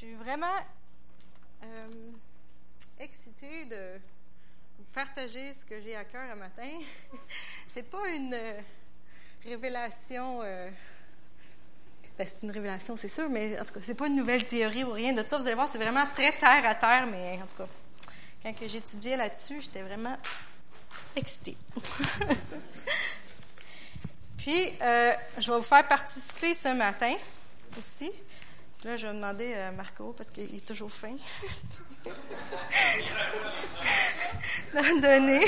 Je suis vraiment euh, excitée de vous partager ce que j'ai à cœur un matin. c'est pas une euh, révélation. Euh, ben, c'est une révélation, c'est sûr, mais en tout cas, c'est pas une nouvelle théorie ou rien de ça. Vous allez voir, c'est vraiment très terre à terre, mais en tout cas, quand j'étudiais là-dessus, j'étais vraiment excitée. Puis, je vais vous faire participer ce matin aussi. Là, je vais demander à Marco, parce qu'il est toujours fin, d'en donner.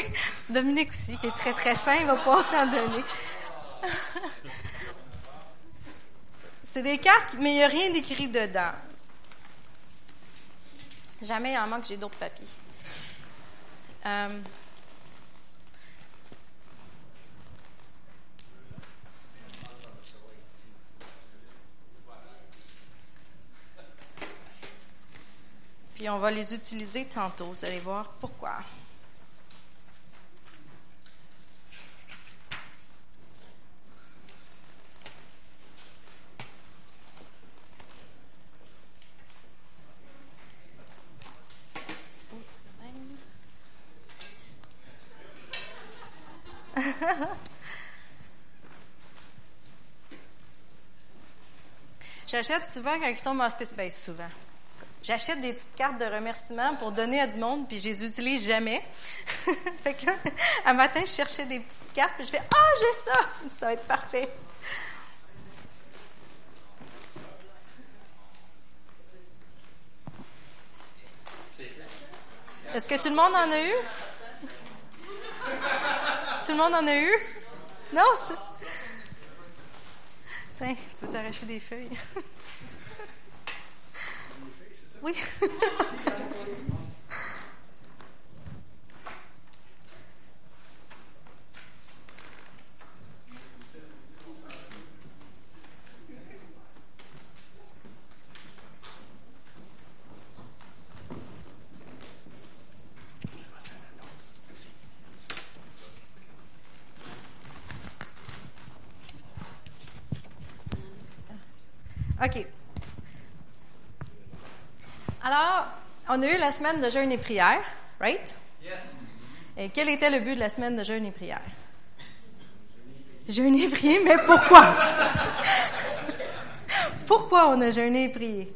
Dominique aussi, qui est très, très fin, il va pas s'en donner. C'est des cartes, mais il n'y a rien d'écrit dedans. Jamais en manque, j'ai d'autres papiers. Euh, Puis on va les utiliser tantôt. Vous allez voir pourquoi. J'achète souvent quand il tombe en. Ben, souvent. J'achète des petites cartes de remerciement pour donner à du monde, puis je les utilise jamais. fait que un matin, je cherchais des petites cartes, puis je fais Ah, j'ai ça! Ça va être parfait. Est-ce que tout le monde en a eu? Tout le monde en a eu? Non? Tiens, tu veux t'arracher des feuilles? Oui. OK. Alors, on a eu la semaine de jeûne et prière, right? Yes. Et quel était le but de la semaine de jeûne et prière? Jeûner et prier, mais pourquoi? pourquoi on a jeûné et prié?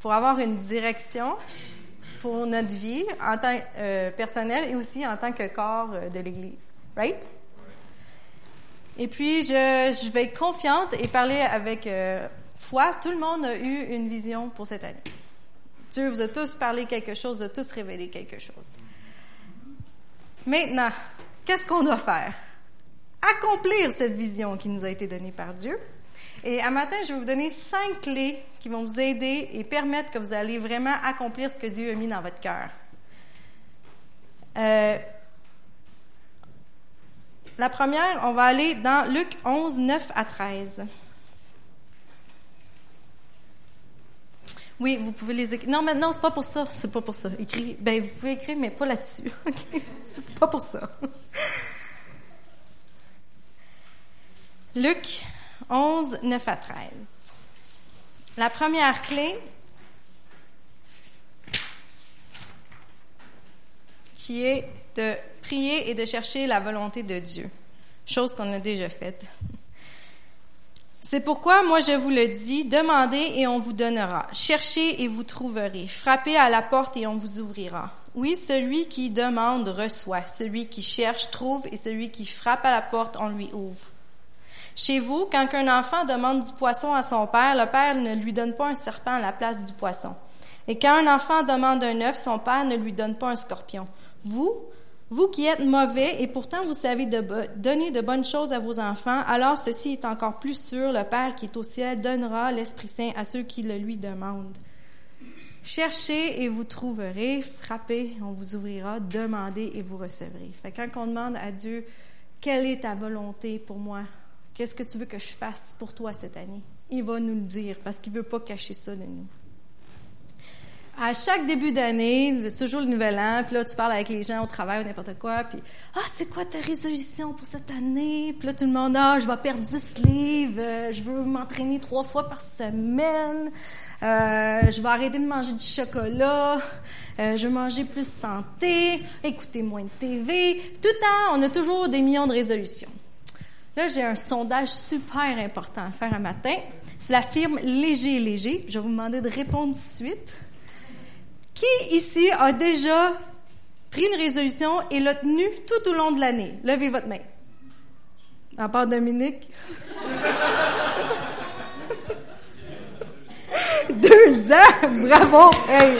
Pour avoir une direction pour notre vie en tant que euh, personnel et aussi en tant que corps euh, de l'Église, right? Et puis, je, je, vais être confiante et parler avec euh, foi. Tout le monde a eu une vision pour cette année. Dieu vous a tous parlé quelque chose, vous a tous révélé quelque chose. Maintenant, qu'est-ce qu'on doit faire? Accomplir cette vision qui nous a été donnée par Dieu. Et à matin, je vais vous donner cinq clés qui vont vous aider et permettre que vous allez vraiment accomplir ce que Dieu a mis dans votre cœur. Euh, la première, on va aller dans Luc 11, 9 à 13. Oui, vous pouvez les écrire. Non, mais non, c'est pas pour ça. C'est pas pour ça. Écris. Ben, vous pouvez écrire, mais pas là-dessus. OK? C'est pas pour ça. Luc 11, 9 à 13. La première clé, qui est de prier et de chercher la volonté de Dieu. Chose qu'on a déjà faite. C'est pourquoi moi je vous le dis, demandez et on vous donnera, cherchez et vous trouverez, frappez à la porte et on vous ouvrira. Oui, celui qui demande reçoit, celui qui cherche trouve et celui qui frappe à la porte on lui ouvre. Chez vous, quand un enfant demande du poisson à son père, le père ne lui donne pas un serpent à la place du poisson. Et quand un enfant demande un œuf, son père ne lui donne pas un scorpion. Vous, vous qui êtes mauvais et pourtant vous savez donner de bonnes choses à vos enfants, alors ceci est encore plus sûr, le Père qui est au ciel donnera l'Esprit Saint à ceux qui le lui demandent. Cherchez et vous trouverez, frappez, on vous ouvrira, demandez et vous recevrez. Fait quand on demande à Dieu, quelle est ta volonté pour moi? Qu'est-ce que tu veux que je fasse pour toi cette année? Il va nous le dire parce qu'il veut pas cacher ça de nous. À chaque début d'année, c'est toujours le nouvel an, puis là, tu parles avec les gens au travail ou n'importe quoi, puis « Ah, c'est quoi ta résolution pour cette année? » Puis là, tout le monde « Ah, je vais perdre 10 livres, euh, je veux m'entraîner trois fois par semaine, euh, je vais arrêter de manger du chocolat, euh, je veux manger plus santé, écouter moins de TV. » Tout le temps, on a toujours des millions de résolutions. Là, j'ai un sondage super important à faire un matin. C'est la firme Léger Léger. Je vais vous demander de répondre tout de suite. Qui ici a déjà pris une résolution et l'a tenue tout au long de l'année? Levez votre main. À part Dominique. Deux ans! Bravo! Hey,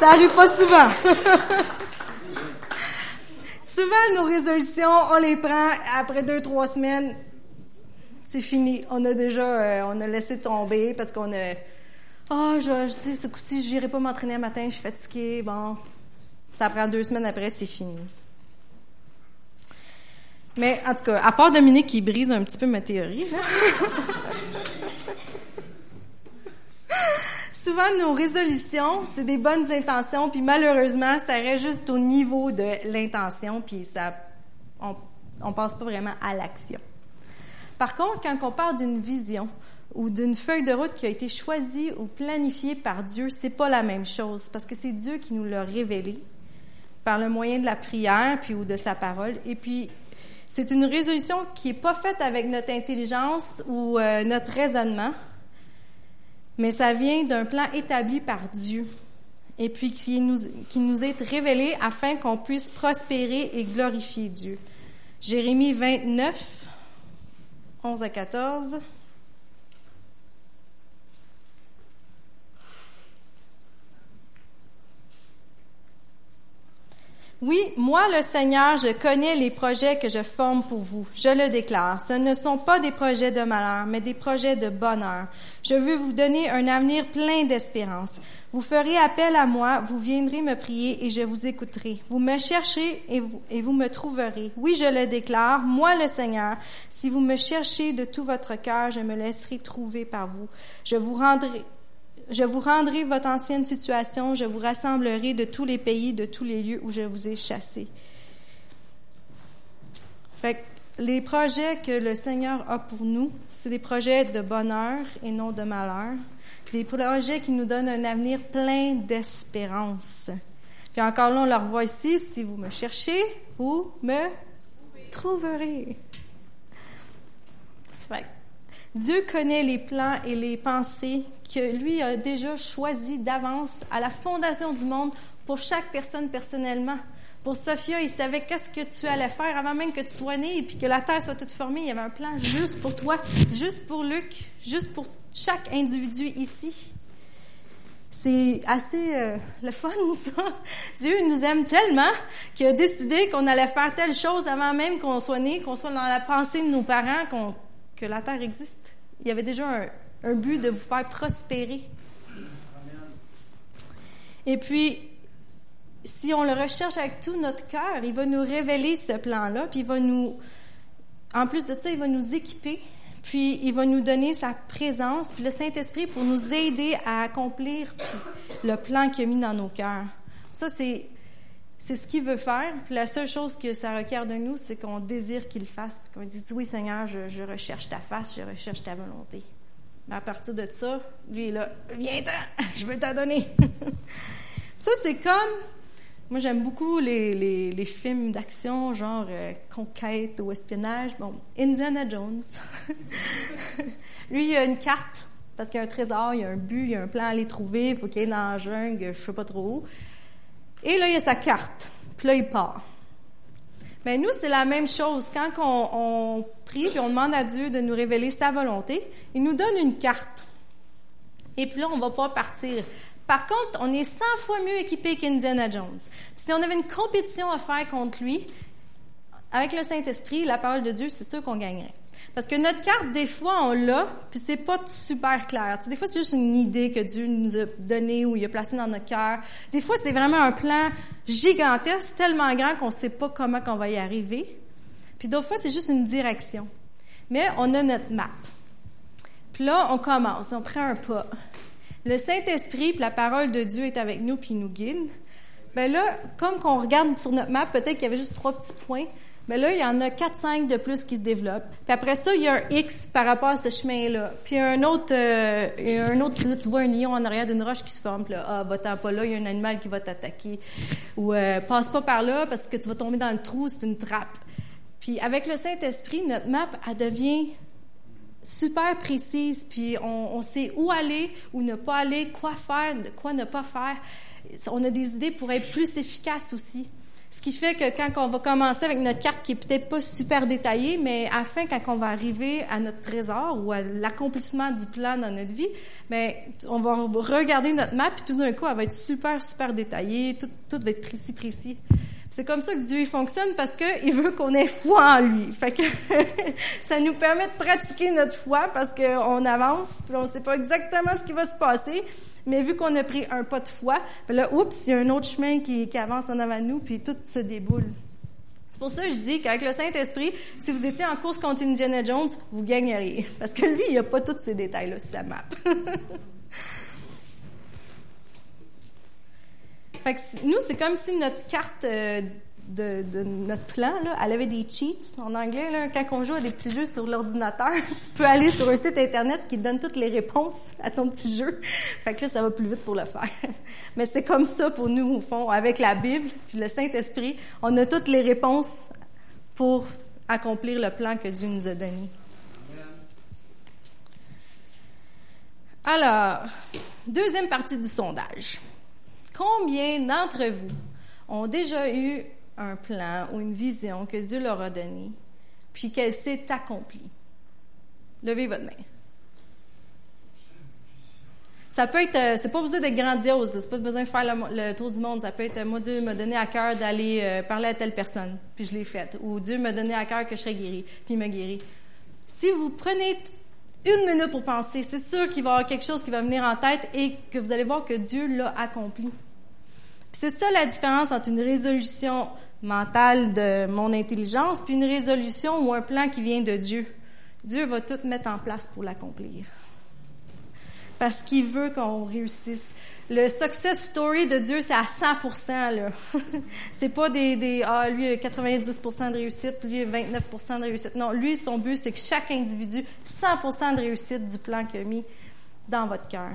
ça arrive pas souvent. souvent, nos résolutions, on les prend après deux, trois semaines. C'est fini. On a déjà, euh, on a laissé tomber parce qu'on a, ah, je, je dis, ce coup-ci, j'irai pas m'entraîner un matin, je suis fatiguée. Bon, ça prend deux semaines après, c'est fini. Mais en tout cas, à part Dominique qui brise un petit peu ma théorie, Souvent, nos résolutions, c'est des bonnes intentions, puis malheureusement, ça reste juste au niveau de l'intention, puis ça, on, on passe pas vraiment à l'action. Par contre, quand on parle d'une vision, ou d'une feuille de route qui a été choisie ou planifiée par Dieu, c'est pas la même chose parce que c'est Dieu qui nous l'a révélé par le moyen de la prière puis ou de sa parole et puis c'est une résolution qui est pas faite avec notre intelligence ou euh, notre raisonnement mais ça vient d'un plan établi par Dieu et puis qui nous, qui nous est révélé afin qu'on puisse prospérer et glorifier Dieu. Jérémie 29, 11 à 14. Oui, moi le Seigneur, je connais les projets que je forme pour vous. Je le déclare. Ce ne sont pas des projets de malheur, mais des projets de bonheur. Je veux vous donner un avenir plein d'espérance. Vous ferez appel à moi, vous viendrez me prier et je vous écouterai. Vous me chercherez et vous, et vous me trouverez. Oui, je le déclare, moi le Seigneur. Si vous me cherchez de tout votre cœur, je me laisserai trouver par vous. Je vous rendrai, je vous rendrai votre ancienne situation, je vous rassemblerai de tous les pays, de tous les lieux où je vous ai chassés. Fait que les projets que le Seigneur a pour nous, c'est des projets de bonheur et non de malheur. Des projets qui nous donnent un avenir plein d'espérance. Puis encore là, on le revoit ici. Si vous me cherchez, vous me trouverez. Fait Dieu connaît les plans et les pensées que lui a déjà choisi d'avance à la fondation du monde pour chaque personne personnellement. Pour Sophia, il savait qu'est-ce que tu allais faire avant même que tu sois né et puis que la terre soit toute formée. Il y avait un plan juste pour toi, juste pour Luc, juste pour chaque individu ici. C'est assez euh, le fun, ça. Dieu nous aime tellement qu'il a décidé qu'on allait faire telle chose avant même qu'on soit né, qu'on soit dans la pensée de nos parents, que la terre existe. Il y avait déjà un, but de vous faire prospérer. Et puis, si on le recherche avec tout notre cœur, il va nous révéler ce plan-là, puis il va nous, en plus de ça, il va nous équiper, puis il va nous donner sa présence, puis le Saint-Esprit pour nous aider à accomplir le plan qu'il a mis dans nos cœurs. Ça, c'est c'est ce qu'il veut faire. Puis la seule chose que ça requiert de nous, c'est qu'on désire qu'il fasse, qu'on dise oui Seigneur, je, recherche ta face, je recherche ta volonté. Mais à partir de ça, lui est là, viens-t'en, je veux t'en donner. ça, c'est comme, moi j'aime beaucoup les, films d'action, genre euh, conquête ou espionnage. Bon, Indiana Jones. lui, il a une carte, parce qu'il y a un trésor, il y a un but, il y a un plan à aller trouver, il faut qu'il aille dans la jungle, je sais pas trop où. Et là, il y a sa carte. Puis là, il part. Mais nous, c'est la même chose. Quand on, on prie et on demande à Dieu de nous révéler sa volonté, il nous donne une carte. Et puis là, on va pouvoir partir. Par contre, on est 100 fois mieux équipé qu'Indiana Jones. Si on avait une compétition à faire contre lui, avec le Saint-Esprit, la parole de Dieu, c'est sûr qu'on gagnerait. Parce que notre carte, des fois, on l'a, puis c'est pas super clair. des fois, c'est juste une idée que Dieu nous a donnée ou il a placée dans notre cœur. Des fois, c'est vraiment un plan gigantesque, tellement grand qu'on sait pas comment qu'on va y arriver. Puis d'autres fois, c'est juste une direction. Mais on a notre map. Puis là, on commence, on prend un pas. le Saint-Esprit, puis la parole de Dieu est avec nous, puis il nous guide. Ben là, comme qu'on regarde sur notre map, peut-être qu'il y avait juste trois petits points. Mais là, il y en a 4-5 de plus qui se développent. Puis après ça, il y a un X par rapport à ce chemin-là. Puis un autre, euh, un autre, là, tu vois un lion en arrière d'une roche qui se forme. Puis là, ah, va-t'en pas là, il y a un animal qui va t'attaquer. Ou euh, passe pas par là parce que tu vas tomber dans le trou, c'est une trappe. Puis avec le Saint-Esprit, notre map, elle devient super précise, puis on, sait où aller, où ne pas aller, quoi faire, quoi ne pas faire. On a des idées pour être plus efficaces aussi. Ce qui fait que quand on va commencer avec notre carte qui est peut-être pas super détaillée, mais afin quand on va arriver à notre trésor ou à l'accomplissement du plan dans notre vie, mais ben, on va regarder notre map puis tout d'un coup elle va être super super détaillée, tout, tout va être précis précis. C'est comme ça que Dieu fonctionne parce que il veut qu'on ait foi en lui. Fait que ça nous permet de pratiquer notre foi parce qu'on avance, puis on sait pas exactement ce qui va se passer, mais vu qu'on a pris un pas de foi, ben là, oups, il y a un autre chemin qui, avance en avant de nous, puis tout se déboule. C'est pour ça que je dis qu'avec le Saint-Esprit, si vous étiez en course contre Indiana Jones, vous gagneriez. Parce que lui, il a pas tous ces détails-là sur sa map. nous, c'est comme si notre carte euh, de, notre plan, elle avait des cheats. En anglais, quand on joue à des petits jeux sur l'ordinateur, tu peux aller sur un site internet qui te donne toutes les réponses à ton petit jeu. Fait là, ça va plus vite pour le faire. Mais c'est comme ça pour nous, au fond, avec la Bible puis le Saint-Esprit, on a toutes les réponses pour accomplir le plan que Dieu nous a donné. Alors, deuxième partie du sondage. Combien d'entre vous ont déjà eu un plan ou une vision que Dieu leur a donnée, puis qu'elle s'est accomplie? Levez votre main. Ça peut être, euh, c'est pas besoin d'être grandiose, c'est pas besoin de faire le, tour du monde. Ça peut être, moi Dieu m'a donné à cœur d'aller euh, parler à telle personne, puis je l'ai faite. Ou Dieu m'a donné à cœur que je serais guéri, puis il m'a guéri. Si vous prenez une minute pour penser, c'est sûr qu'il va y avoir quelque chose qui va venir en tête et que vous allez voir que Dieu l'a accompli. C'est ça la différence entre une résolution mentale de mon intelligence, puis une résolution ou un plan qui vient de Dieu. Dieu va tout mettre en place pour l'accomplir. Parce qu'il veut qu'on réussisse. Le success story de Dieu, c'est à 100% là. c'est pas des, des, ah, lui, a 90% de réussite, lui, a 29% de réussite. Non, lui, son but, c'est que chaque individu, 100% de réussite du plan qu'il a mis dans votre cœur.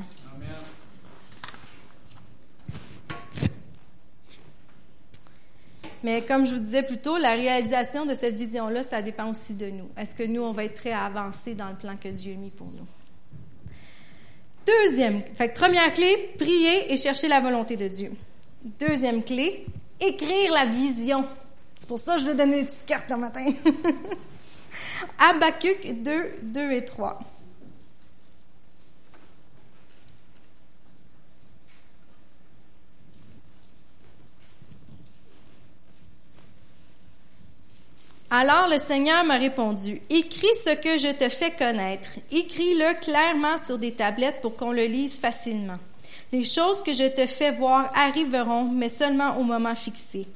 Mais comme je vous disais plus tôt, la réalisation de cette vision-là, ça dépend aussi de nous. Est-ce que nous, on va être prêts à avancer dans le plan que Dieu a mis pour nous? Deuxième, première clé, prier et chercher la volonté de Dieu. Deuxième clé, écrire la vision. C'est pour ça que je vais donner une petite carte ce matin. Habakkuk 2, 2 et 3. Alors le Seigneur m'a répondu, écris ce que je te fais connaître, écris-le clairement sur des tablettes pour qu'on le lise facilement. Les choses que je te fais voir arriveront, mais seulement au moment fixé.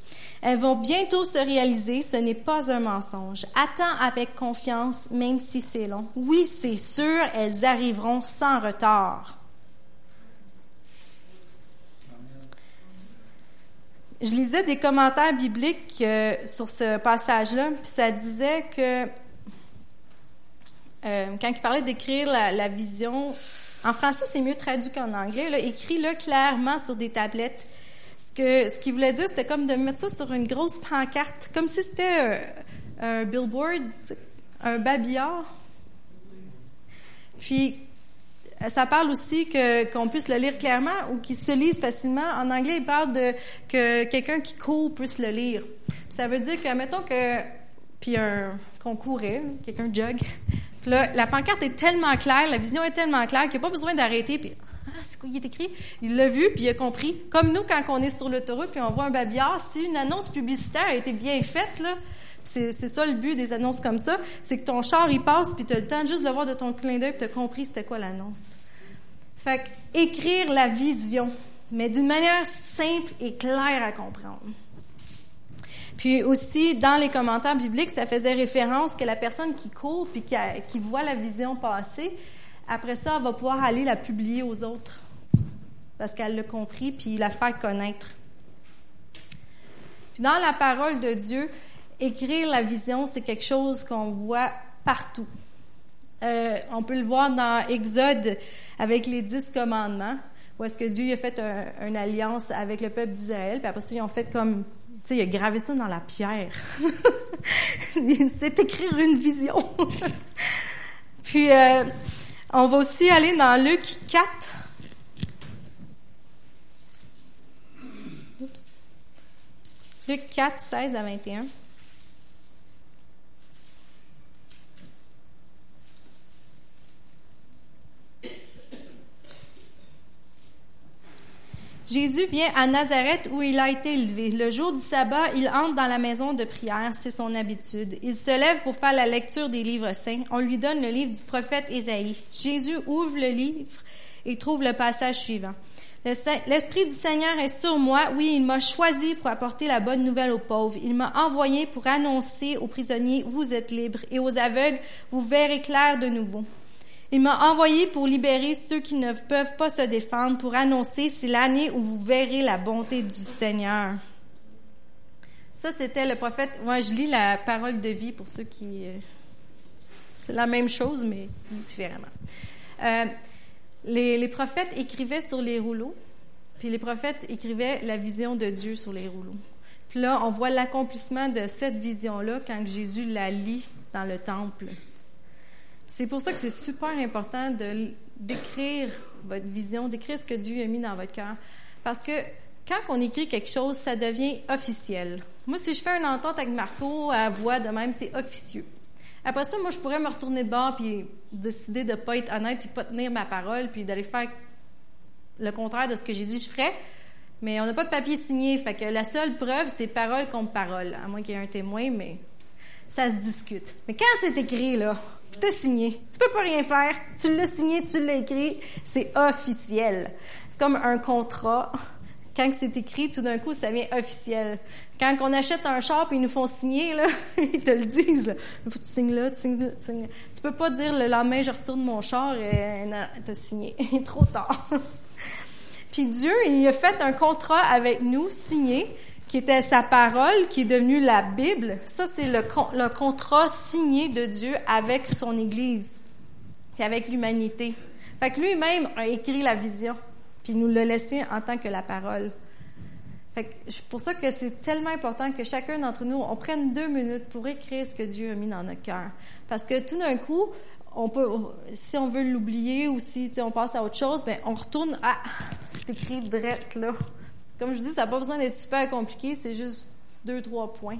Elles vont bientôt se réaliser, ce n'est pas un mensonge. Attends avec confiance, même si c'est long. Oui, c'est sûr, elles arriveront sans retard. Je lisais des commentaires bibliques euh, sur ce passage-là, puis ça disait que euh, quand il parlait d'écrire la, vision, en français c'est mieux traduit qu'en anglais, là, écris-le clairement sur des tablettes. Ce que ce qu'il voulait dire, c'était comme de mettre ça sur une grosse pancarte, comme si c'était un, un billboard, un babillard. Puis ça parle aussi que qu'on puisse le lire clairement ou qu'il se lise facilement. En anglais, il parle de que quelqu'un qui court puisse le lire. Ça veut dire que mettons que puis un qu'on courait, quelqu'un jog. Là, la pancarte est tellement claire, la vision est tellement claire qu'il n'y a pas besoin d'arrêter puis ah, c'est quoi il est écrit? Il l'a vu, puis il a compris. Comme nous, quand on est sur l'autoroute, puis on voit un babillard, si une annonce publicitaire a été bien faite, là, c'est ça le but des annonces comme ça, c'est que ton char, il passe, puis tu as le temps juste de le voir de ton clin d'œil, puis tu as compris c'était quoi l'annonce. Fait que, écrire la vision, mais d'une manière simple et claire à comprendre. Puis aussi, dans les commentaires bibliques, ça faisait référence que la personne qui court puis qui, qui voit la vision passer, après ça, elle va pouvoir aller la publier aux autres parce qu'elle l'a compris, puis la faire connaître. Puis dans la parole de Dieu, écrire la vision, c'est quelque chose qu'on voit partout. Euh, on peut le voir dans Exode avec les dix commandements, où est-ce que Dieu a fait une alliance avec le peuple d'Israël, puis après ça, ils ont fait comme, tu sais, il a gravé ça dans la pierre. c'est écrire une vision. puis, euh, on va aussi aller dans Luc 4, Luc 4, 16 à 21. Jésus vient à Nazareth où il a été élevé. Le jour du sabbat, il entre dans la maison de prière, c'est son habitude. Il se lève pour faire la lecture des livres saints. On lui donne le livre du prophète Ésaïe. Jésus ouvre le livre et trouve le passage suivant. L'Esprit du Seigneur est sur moi. Oui, il m'a choisi pour apporter la bonne nouvelle aux pauvres. Il m'a envoyé pour annoncer aux prisonniers, vous êtes libres, et aux aveugles, vous verrez clair de nouveau. Il m'a envoyé pour libérer ceux qui ne peuvent pas se défendre, pour annoncer c'est l'année où vous verrez la bonté du Seigneur. Ça, c'était le prophète. Moi, je lis la parole de vie pour ceux qui... Euh, c'est la même chose, mais différemment. Euh, les, prophètes écrivaient sur les rouleaux, puis les prophètes écrivaient la vision de Dieu sur les rouleaux. Puis là, on voit l'accomplissement de cette vision-là quand Jésus la lit dans le temple. C'est pour ça que c'est super important de d'écrire votre vision, d'écrire ce que Dieu a mis dans votre cœur. Parce que quand on écrit quelque chose, ça devient officiel. Moi, si je fais une entente avec Marco à voix de même, c'est officieux. Après ça, moi, je pourrais me retourner de bord puis décider de pas être honnête puis pas tenir ma parole puis d'aller faire le contraire de ce que j'ai dit je ferais. Mais on n'a pas de papier signé, fait que la seule preuve, c'est parole contre parole, à moins qu'il y ait un témoin, mais ça se discute. Mais quand c'est écrit, là, tu signé. Tu peux pas rien faire. Tu l'as signé, tu l'as écrit. C'est officiel. C'est comme un contrat quand c'est écrit, tout d'un coup, ça devient officiel. Quand on achète un char et ils nous font signer, là, ils te le disent. Faut que tu signes là, tu signes là, tu signes là. Tu peux pas dire le lendemain, je retourne mon char et t'as signé. trop tard. puis Dieu, il a fait un contrat avec nous, signé, qui était sa parole, qui est devenue la Bible. Ça, c'est le, contrat signé de Dieu avec son Église et avec l'humanité. Fait que lui-même a écrit la vision puis nous le laisser en tant que la parole. C'est pour ça que c'est tellement important que chacun d'entre nous, on prenne deux minutes pour écrire ce que Dieu a mis dans notre cœur. Parce que tout d'un coup, on peut, si on veut l'oublier ou si on passe à autre chose, ben on retourne à c'est écrit direct là. Comme je dis, ça n'a pas besoin d'être super compliqué, c'est juste deux, trois points.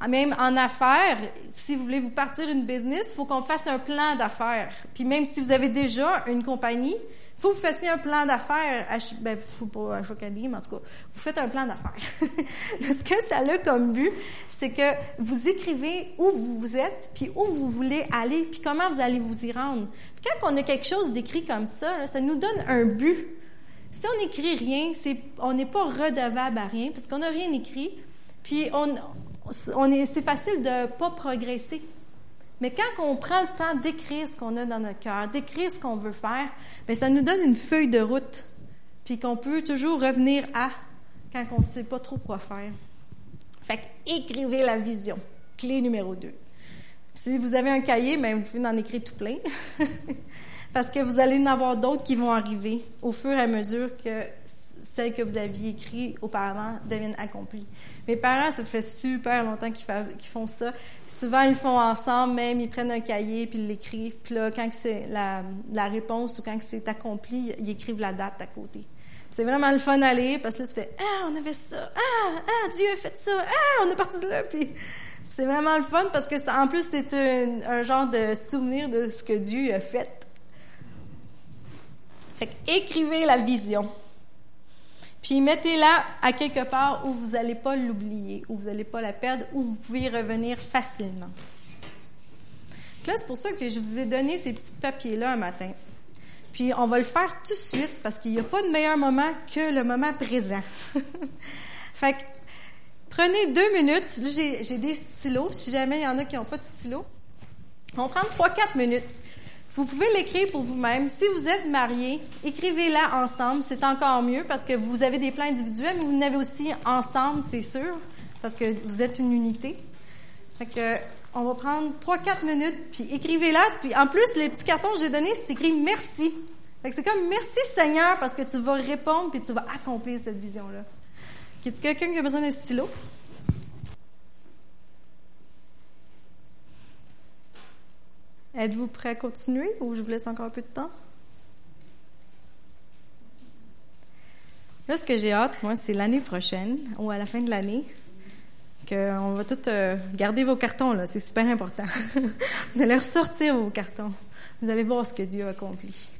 Ah, même en affaires, si vous voulez vous partir une business, il faut qu'on fasse un plan d'affaires. Puis même si vous avez déjà une compagnie, faut que vous fassiez un plan d'affaires, ben, faut pas à mais en tout cas, vous faites un plan d'affaires. Ce que ça a comme but, c'est que vous écrivez où vous êtes, puis où vous voulez aller, puis comment vous allez vous y rendre. Puis quand on a quelque chose d'écrit comme ça, ça nous donne un but. Si on n'écrit rien, c'est, on n'est pas redevable à rien, parce qu'on n'a rien écrit, puis on, on est, c'est facile de pas progresser. Mais quand on prend le temps d'écrire ce qu'on a dans notre cœur, d'écrire ce qu'on veut faire, bien, ça nous donne une feuille de route, puis qu'on peut toujours revenir à quand on ne sait pas trop quoi faire. Fait écrivez la vision. Clé numéro deux. Si vous avez un cahier, bien, vous pouvez en écrire tout plein. Parce que vous allez en avoir d'autres qui vont arriver au fur et à mesure que celles que vous aviez écrites auparavant deviennent accomplies. Mes parents, ça fait super longtemps qu'ils font ça. Souvent, ils font ensemble, même, ils prennent un cahier, puis ils l'écrivent. Puis là, quand c'est la, réponse ou quand c'est accompli, ils écrivent la date à côté. C'est vraiment le fun à lire, parce que là, tu fais « Ah, on avait ça! Ah, ah, Dieu a fait ça! Ah, on est parti de là! » Puis c'est vraiment le fun, parce que en plus, c'est un, un genre de souvenir de ce que Dieu a fait. Fait écrivez la vision. Puis mettez-la à quelque part où vous n'allez pas l'oublier, où vous n'allez pas la perdre, où vous pouvez y revenir facilement. Là, c'est pour ça que je vous ai donné ces petits papiers-là un matin. Puis on va le faire tout de suite parce qu'il n'y a pas de meilleur moment que le moment présent. fait que prenez deux minutes. Là, j'ai des stylos. Si jamais il y en a qui n'ont pas de stylo, on va prendre trois, quatre minutes. Vous pouvez l'écrire pour vous-même. Si vous êtes marié, écrivez-la ensemble. C'est encore mieux parce que vous avez des plans individuels, mais vous en avez aussi ensemble, c'est sûr, parce que vous êtes une unité. Fait que, on va prendre 3-4 minutes, puis écrivez-la. Puis en plus, les petits cartons que j'ai donnés, c'est écrit merci. Fait que c'est comme merci Seigneur parce que tu vas répondre puis tu vas accomplir cette vision-là. Y a quelqu'un qui a besoin d'un stylo? Êtes-vous prêt à continuer ou je vous laisse encore un peu de temps? Là, ce que j'ai hâte, moi, c'est l'année prochaine ou à la fin de l'année, qu'on va tous euh, garder vos cartons, là. C'est super important. vous allez ressortir vos cartons. Vous allez voir ce que Dieu a accompli.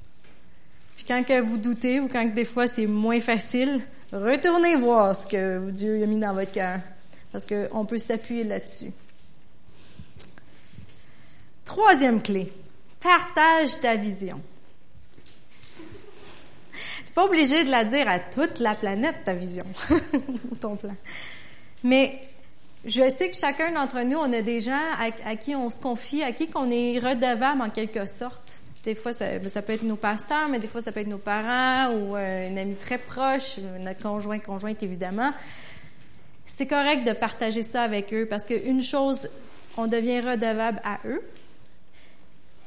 Puis quand que vous doutez ou quand que des fois c'est moins facile, retournez voir ce que Dieu a mis dans votre cœur. Parce qu'on peut s'appuyer là-dessus. Troisième clé, partage ta vision. Tu pas obligé de la dire à toute la planète, ta vision, ou ton plan. Mais je sais que chacun d'entre nous, on a des gens à, qui on se confie, à qui qu'on est redevable en quelque sorte. Des fois, ça, peut être nos pasteurs, mais des fois, ça peut être nos parents ou euh, un ami très proche, notre conjoint, conjointe, évidemment. C'est correct de partager ça avec eux parce qu'une chose, on devient redevable à eux,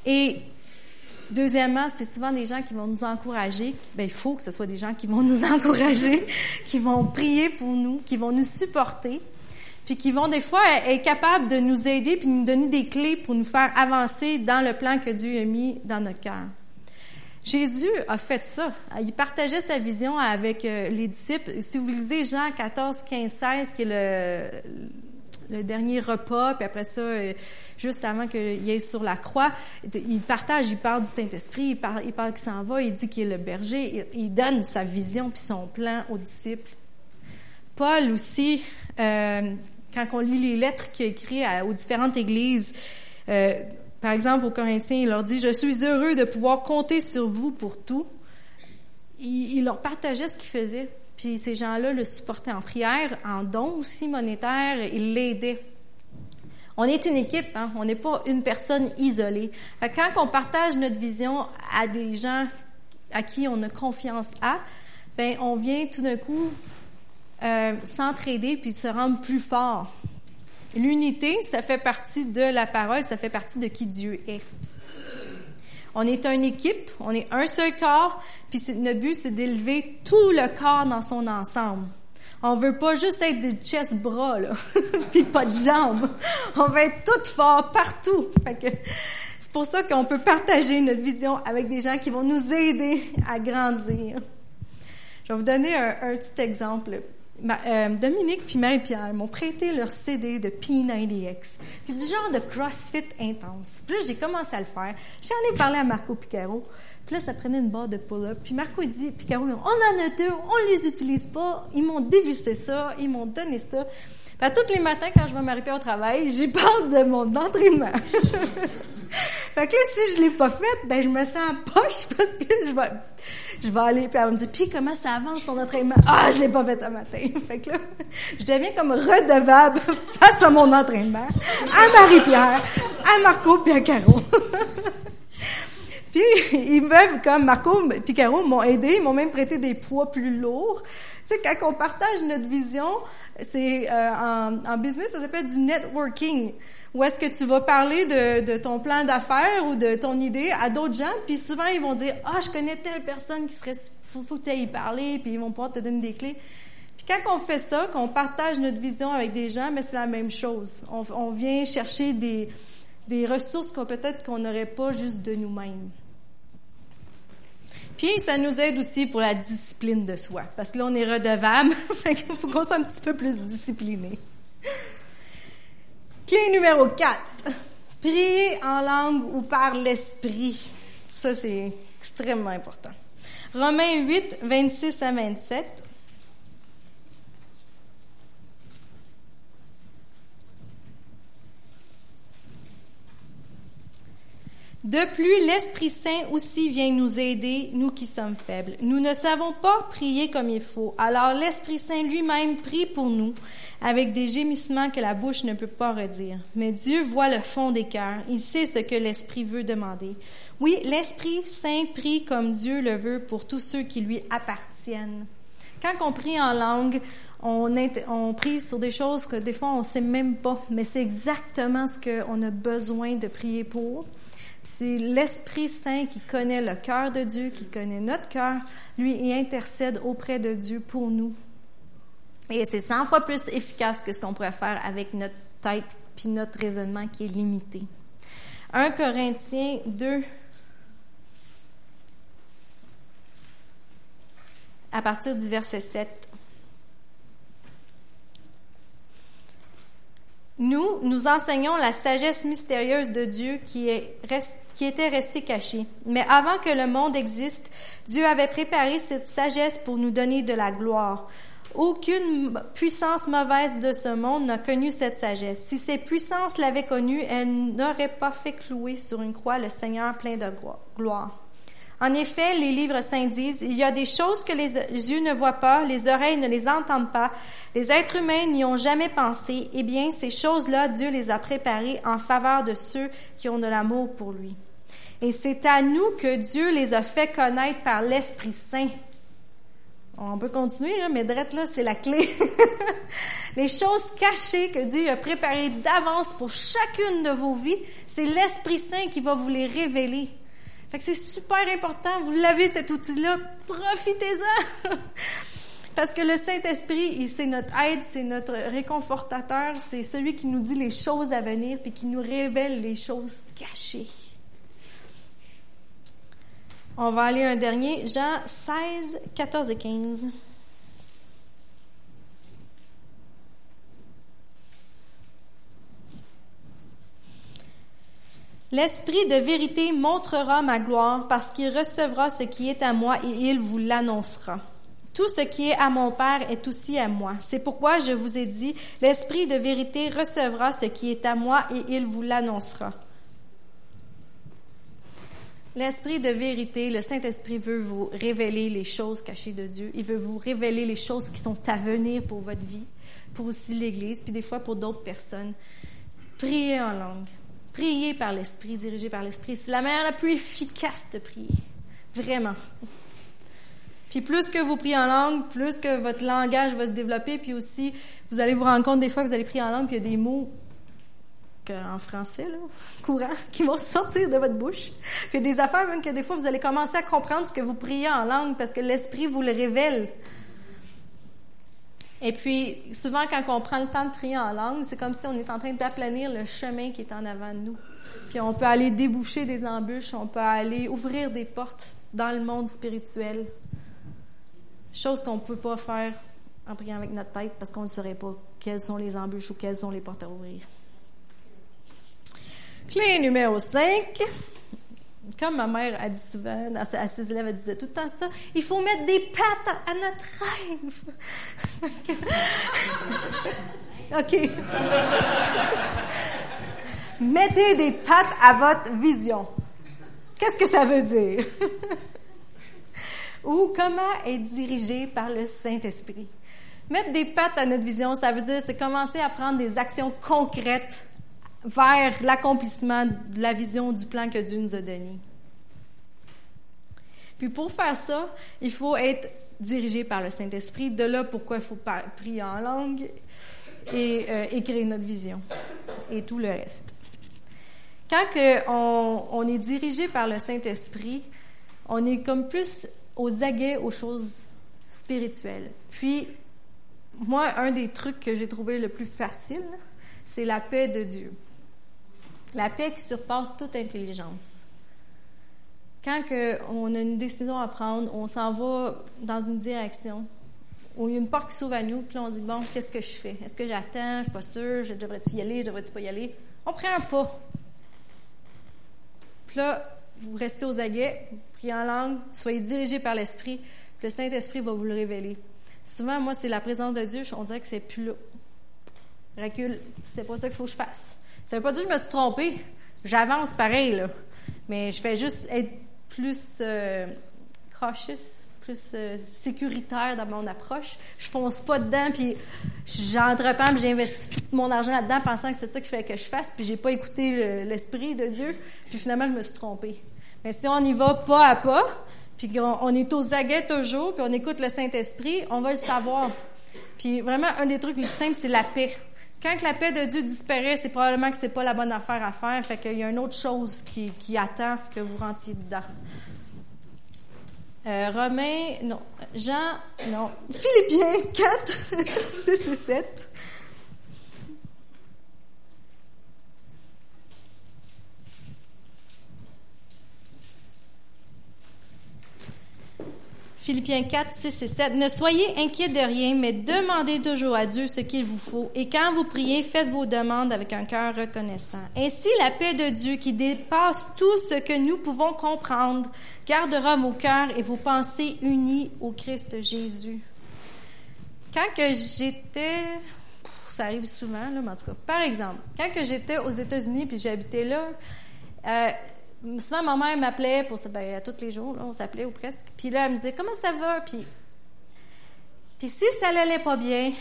et deuxièmement, c'est souvent des gens qui vont nous encourager. Ben, il faut que ce soit des gens qui vont nous encourager, qui vont prier pour nous, qui vont nous supporter, puis qui vont des fois être capables de nous aider puis nous donner des clés pour nous faire avancer dans le plan que Dieu a mis dans notre cœur. Jésus a fait ça. Il partageait sa vision avec euh, les disciples. Si vous lisez Jean 14, 15, 16, qui est le, le dernier repas, puis après ça, euh, juste avant qu'il aille sur la croix, il partage, il parle du Saint-Esprit, il parle, il parle qu'il s'en va, il dit qu'il est le berger, il, donne sa vision puis son plan aux disciples. Paul aussi, euh, quand on lit les lettres qu'il a écrites aux différentes églises, euh, par exemple aux Corinthiens, il leur dit, je suis heureux de pouvoir compter sur vous pour tout. Il leur partageait ce qu'il faisait. Puis ces gens-là le supportaient en prière, en dons aussi monétaires, ils l'aidaient. On est une équipe, hein? on n'est pas une personne isolée. quand on partage notre vision à des gens à qui on a confiance à, ben on vient tout d'un coup euh, s'entraider puis se rendre plus fort. L'unité, ça fait partie de la parole, ça fait partie de qui Dieu est. On est une équipe, on est un seul corps, puis notre but, c'est d'élever tout le corps dans son ensemble. On veut pas juste être des chest bras, là, puis pas de jambes. On veut être tout fort partout. c'est pour ça qu'on peut partager notre vision avec des gens qui vont nous aider à grandir. Je vais vous donner un petit exemple. Euh, Dominique puis Marie-Pierre m'ont prêté leur CD de P90X. C'est du genre de CrossFit intense. Puis là, j'ai commencé à le faire. J'en ai parlé à Marco Picaro. Puis là, ça prenait une barre de pull-up. Puis Marco, il dit, Picaro, on en a deux, on les utilise pas. Ils m'ont dévissé ça, ils m'ont donné ça. Puis tous les matins, quand je vais m'arrêter au travail, j'y parle de mon entraînement. fait que là, si je l'ai pas fait, ben je me sens en poche parce que je vais je vais aller, puis elle me dire, puis comment ça avance ton entraînement? Ah, je l'ai pas fait un matin. fait que là, je deviens comme redevable face à mon entraînement, à Marie-Pierre, à Marco, puis à Caro. puis, ils veulent, comme Marco puis Caro m'ont aidé, ils m'ont même prêté des poids plus lourds. Sais, quand on partage notre vision, c'est euh, en, en business, ça s'appelle du networking. Ou est-ce que tu vas parler de, de ton plan d'affaires ou de ton idée à d'autres gens, puis souvent ils vont dire ah je connais telle personne qui serait faut, faut que tu ailles parler, puis ils vont pouvoir te donner des clés. Puis quand on fait ça, qu'on partage notre vision avec des gens, mais c'est la même chose. On, on vient chercher des, des ressources qu'on peut-être qu'on n'aurait pas juste de nous-mêmes. Puis ça nous aide aussi pour la discipline de soi, parce que là on est redevable, fait qu'il faut qu'on soit un petit peu plus discipliné. Clé numéro 4. Prier en langue ou par l'esprit. Ça, c'est extrêmement important. Romains 8, 26 à 27. De plus, l'Esprit Saint aussi vient nous aider, nous qui sommes faibles. Nous ne savons pas prier comme il faut. Alors l'Esprit Saint lui-même prie pour nous avec des gémissements que la bouche ne peut pas redire. Mais Dieu voit le fond des cœurs. Il sait ce que l'Esprit veut demander. Oui, l'Esprit Saint prie comme Dieu le veut pour tous ceux qui lui appartiennent. Quand on prie en langue, on, on prie sur des choses que des fois on sait même pas, mais c'est exactement ce qu'on a besoin de prier pour. C'est l'Esprit Saint qui connaît le cœur de Dieu, qui connaît notre cœur, lui, il intercède auprès de Dieu pour nous. Et c'est 100 fois plus efficace que ce qu'on pourrait faire avec notre tête puis notre raisonnement qui est limité. 1 Corinthiens 2, à partir du verset 7. Nous, nous enseignons la sagesse mystérieuse de Dieu qui, était restée cachée. Mais avant que le monde existe, Dieu avait préparé cette sagesse pour nous donner de la gloire. Aucune puissance mauvaise de ce monde n'a connu cette sagesse. Si ces puissances l'avaient connue, elles n'auraient pas fait clouer sur une croix le Seigneur plein de gloire. En effet, les livres saints disent, il y a des choses que les yeux ne voient pas, les oreilles ne les entendent pas, les êtres humains n'y ont jamais pensé. Eh bien, ces choses-là, Dieu les a préparées en faveur de ceux qui ont de l'amour pour lui. Et c'est à nous que Dieu les a fait connaître par l'Esprit Saint. On peut continuer, mais drette là, c'est la clé. les choses cachées que Dieu a préparées d'avance pour chacune de vos vies, c'est l'Esprit Saint qui va vous les révéler. Fait que c'est super important. Vous l'avez cet outil-là, profitez-en. Parce que le Saint-Esprit, c'est notre aide, c'est notre réconfortateur, c'est celui qui nous dit les choses à venir puis qui nous révèle les choses cachées. On va aller un dernier, Jean 16, 14 et 15. L'Esprit de vérité montrera ma gloire parce qu'il recevra ce qui est à moi et il vous l'annoncera. Tout ce qui est à mon Père est aussi à moi. C'est pourquoi je vous ai dit, l'Esprit de vérité recevra ce qui est à moi et il vous l'annoncera. L'Esprit de vérité, le Saint-Esprit veut vous révéler les choses cachées de Dieu. Il veut vous révéler les choses qui sont à venir pour votre vie, pour aussi l'Église, puis des fois pour d'autres personnes. Priez en langue. Priez par l'Esprit, dirigé par l'Esprit. C'est la manière la plus efficace de prier. Vraiment. Puis plus que vous priez en langue, plus que votre langage va se développer, puis aussi, vous allez vous rendre compte des fois que vous allez prier en langue, puis il y a des mots en français, là, courant, qui vont sortir de votre bouche. Puis il y a des affaires même que des fois, vous allez commencer à comprendre ce que vous priez en langue, parce que l'Esprit vous le révèle. Et puis, souvent, quand on prend le temps de prier en langue, c'est comme si on est en train d'aplanir le chemin qui est en avant de nous. Puis on peut aller déboucher des embûches, on peut aller ouvrir des portes dans le monde spirituel. Chose qu'on ne peut pas faire en priant avec notre tête parce qu'on ne saurait pas quelles sont les embûches ou quelles sont les portes à ouvrir. Clé numéro 5 comme ma mère a dit souvent, à ses élèves, elle disait tout le temps ça, il faut mettre des pattes à, notre rêve. OK. Mettez des pattes à votre vision. Qu'est-ce que ça veut dire? Ou comment être dirigé par le Saint-Esprit? Mettre des pattes à notre vision, ça veut dire c'est commencer à prendre des actions concrètes vers l'accomplissement de la vision du plan que Dieu nous a donné. Puis pour faire ça, il faut être dirigé par le Saint-Esprit. De là pourquoi il faut prier en langue et euh, écrire notre vision et tout le reste. Quand on, on est dirigé par le Saint-Esprit, on est comme plus aux aguets aux choses spirituelles. Puis, moi, un des trucs que j'ai trouvé le plus facile, c'est la paix de Dieu. La paix surpasse toute intelligence. Quand on a une décision à prendre, on s'en va dans une direction, où il y a une porte qui s'ouvre à nous, puis on dit, bon, qu'est-ce que je fais? Est-ce que j'attends? Je suis pas sûre. Je devrais-tu y aller? Je devrais-tu pas y aller? On prend un pas. Puis là, vous restez aux aguets, priez en langue, soyez dirigés par l'Esprit, puis le Saint-Esprit va vous le révéler. Souvent, moi, c'est la présence de Dieu, on dirait que c'est plus là. Recule, c'est pas ça qu'il faut que je fasse. Ça veut pas dire que je me suis trompée. J'avance pareil, là. Mais je fais juste être plus euh, cautious, plus euh, sécuritaire dans mon approche. Je fonce pas dedans, puis j'entreprends, puis j'investis tout mon argent là-dedans, pensant que c'est ça qu'il fallait que je fasse, puis j'ai pas écouté l'esprit de Dieu, puis finalement je me suis trompée. Mais si on y va pas à pas, puis qu'on on est aux aguets toujours, puis on écoute le Saint-Esprit, on va le savoir. Puis vraiment, un des trucs les plus simples, c'est la paix. Quand la paix de Dieu disparaît, c'est probablement que c'est pas la bonne affaire à faire, fait qu'il y a une autre chose qui, qui attend que vous rentiez dedans. Euh, Romains, non. Jean, non. Philippiens 4, 6 et 7. Philippiens 4, 6 et 7. Ne soyez inquiets de rien, mais demandez toujours à Dieu ce qu'il vous faut. Et quand vous priez, faites vos demandes avec un cœur reconnaissant. Ainsi, la paix de Dieu, qui dépasse tout ce que nous pouvons comprendre, gardera vos cœurs et vos pensées unis au Christ Jésus. Quand que j'étais, ça arrive souvent, là, mais en tout cas, par exemple, quand que j'étais aux États-Unis puis j'habitais là, euh, souvent ma mère m'appelait pour ben, tous les jours, là, on s'appelait ou presque. Puis là, elle me disait comment ça va, puis puis si ça allait pas bien,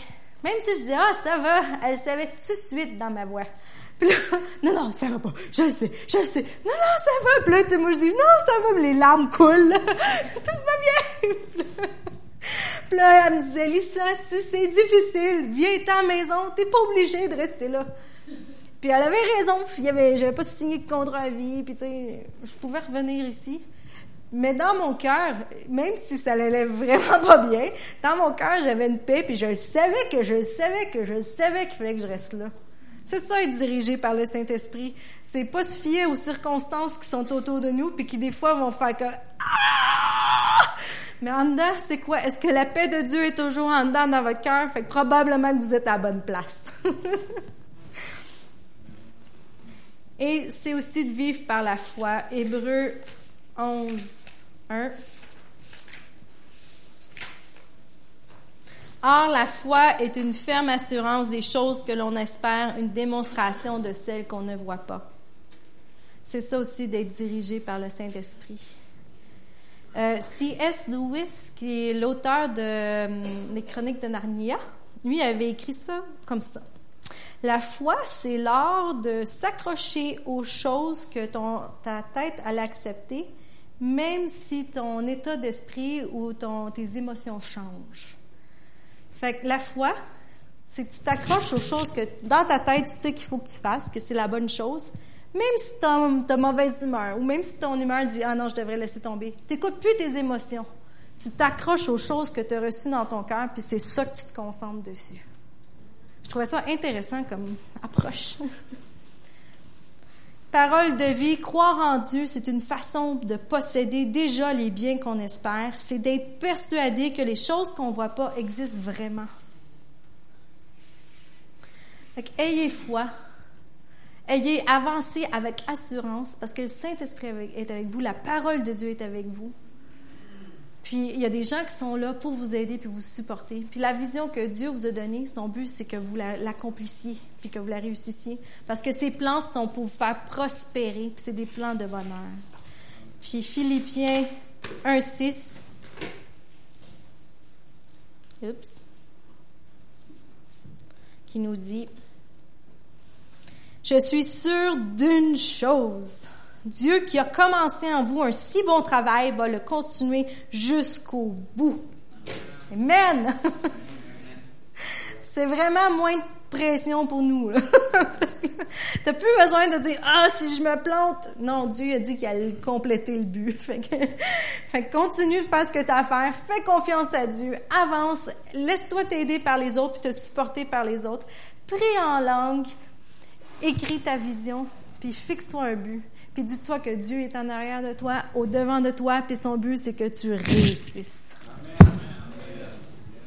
même si je disais ah ça va, elle savait tout de suite dans ma voix. Puis là, non non ça va pas, je sais, je sais, non non ça va. Puis là, tu sais, moi je dis non ça va, les larmes coulent, tout va bien. Puis là, elle me disait Lisa, si c'est difficile, viens à la maison, t'es pas obligée de rester là. Puis elle avait raison, il y avait, j'avais pas signé de contrat à vie, puis tu sais, je pouvais revenir ici. Mais dans mon cœur, même si ça allait vraiment pas bien, dans mon cœur, j'avais une paix, puis je savais que je savais que je savais qu'il fallait que je reste là. C'est ça être dirigé par le Saint-Esprit. C'est pas se fier aux circonstances qui sont autour de nous, puis qui des fois vont faire que ah! Mais en dedans, c'est quoi? Est-ce que la paix de Dieu est toujours en dedans dans votre cœur? Fait que probablement que vous êtes à la bonne place. Et c'est aussi de vivre par la foi. Hébreu 11, 1. Or, la foi est une ferme assurance des choses que l'on espère, une démonstration de celles qu'on ne voit pas. C'est ça aussi d'être dirigé par le Saint-Esprit. Euh, C.S. Lewis, qui est l'auteur de hum, Les Chroniques de Narnia, lui avait écrit ça comme ça. La foi, c'est l'art de s'accrocher aux choses que ton, ta tête allait accepter, même si ton état d'esprit ou ton, tes émotions changent. Fait que la foi, c'est que tu t'accroches aux choses que dans ta tête, tu sais qu'il faut que tu fasses, que c'est la bonne chose, même si tu as, mauvaise humeur ou même si ton humeur dit Ah non, je devrais laisser tomber. Tu n'écoutes plus tes émotions. Tu t'accroches aux choses que tu as reçues dans ton cœur, puis c'est ça que tu te concentres dessus. Je trouvais ça intéressant comme approche. Parole de vie, croire en Dieu, c'est une façon de posséder déjà les biens qu'on espère. C'est d'être persuadé que les choses qu'on voit pas existent vraiment. Fait ayez foi. Ayez avancé avec assurance parce que le Saint-Esprit est avec vous, la parole de Dieu est avec vous. Puis il y a des gens qui sont là pour vous aider puis vous supporter. Puis la vision que Dieu vous a donnée, son but, c'est que vous l'accomplissiez puis que vous la réussissiez. Parce que ces plans sont pour vous faire prospérer, puis c'est des plans de bonheur. Puis Philippiens 1.6. Oups. Qui nous dit, Je suis sûre d'une chose Dieu qui a commencé en vous un si bon travail va le continuer jusqu'au bout. Amen. C'est vraiment moins de pression pour nous. T'as plus besoin de dire ah si je me plante. Non, Dieu a dit qu'il allait compléter le but. Fait que, fait continue de faire ce que tu as à faire. Fais confiance à Dieu. Avance. Laisse-toi t'aider par les autres puis te supporter par les autres. Prie en langue. Écris ta vision. Puis fixe-toi un but. Puis dis-toi que Dieu est en arrière de toi, au devant de toi, puis son but, c'est que tu réussisses.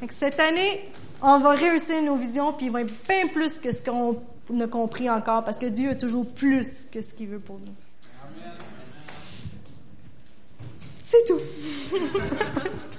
cette année, on va réussir nos visions, puis il va être bien plus que ce qu'on a compris encore, parce que Dieu a toujours plus que ce qu'il veut pour nous. C'est tout.